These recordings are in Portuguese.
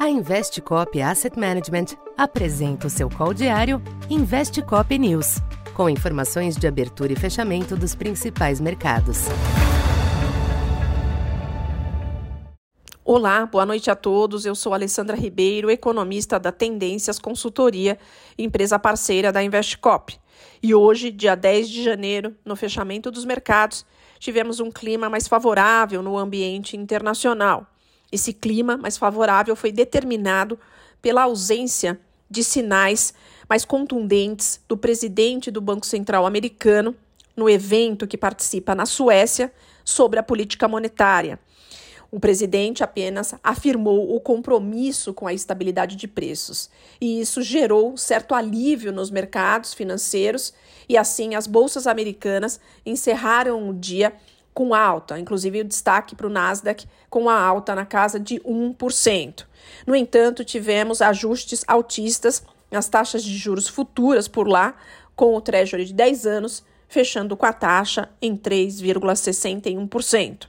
A Investcop Asset Management apresenta o seu call diário Investcop News, com informações de abertura e fechamento dos principais mercados. Olá, boa noite a todos. Eu sou Alessandra Ribeiro, economista da Tendências Consultoria, empresa parceira da Investcop. E hoje, dia 10 de janeiro, no fechamento dos mercados, tivemos um clima mais favorável no ambiente internacional. Esse clima mais favorável foi determinado pela ausência de sinais mais contundentes do presidente do Banco Central americano no evento que participa na Suécia sobre a política monetária. O presidente apenas afirmou o compromisso com a estabilidade de preços, e isso gerou certo alívio nos mercados financeiros, e assim as bolsas americanas encerraram o dia com alta, inclusive o destaque para o Nasdaq com a alta na casa de 1%. No entanto, tivemos ajustes altistas nas taxas de juros futuras por lá, com o Treasury de 10 anos fechando com a taxa em 3,61%.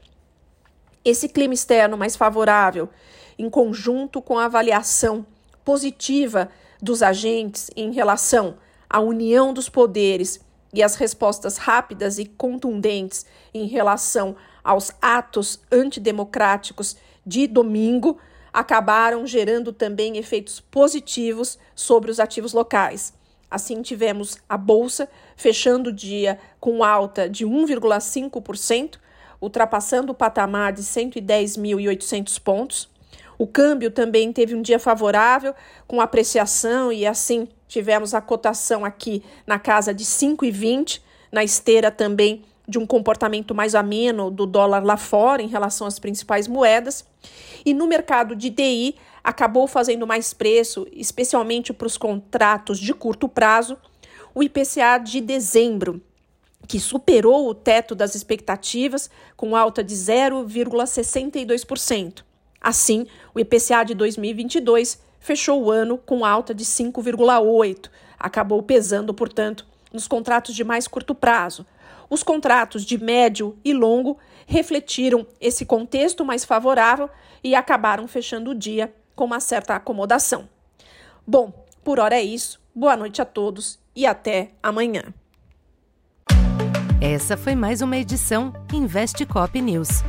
Esse clima externo mais favorável, em conjunto com a avaliação positiva dos agentes em relação à união dos poderes e as respostas rápidas e contundentes em relação aos atos antidemocráticos de domingo acabaram gerando também efeitos positivos sobre os ativos locais. Assim, tivemos a bolsa fechando o dia com alta de 1,5%, ultrapassando o patamar de 110.800 pontos. O câmbio também teve um dia favorável, com apreciação, e assim tivemos a cotação aqui na casa de 5,20, na esteira também de um comportamento mais ameno do dólar lá fora em relação às principais moedas. E no mercado de DI acabou fazendo mais preço, especialmente para os contratos de curto prazo, o IPCA de dezembro, que superou o teto das expectativas com alta de 0,62%. Assim, o IPCA de 2022 fechou o ano com alta de 5,8%. Acabou pesando, portanto, nos contratos de mais curto prazo. Os contratos de médio e longo refletiram esse contexto mais favorável e acabaram fechando o dia com uma certa acomodação. Bom, por hora é isso. Boa noite a todos e até amanhã. Essa foi mais uma edição Investe Cop News.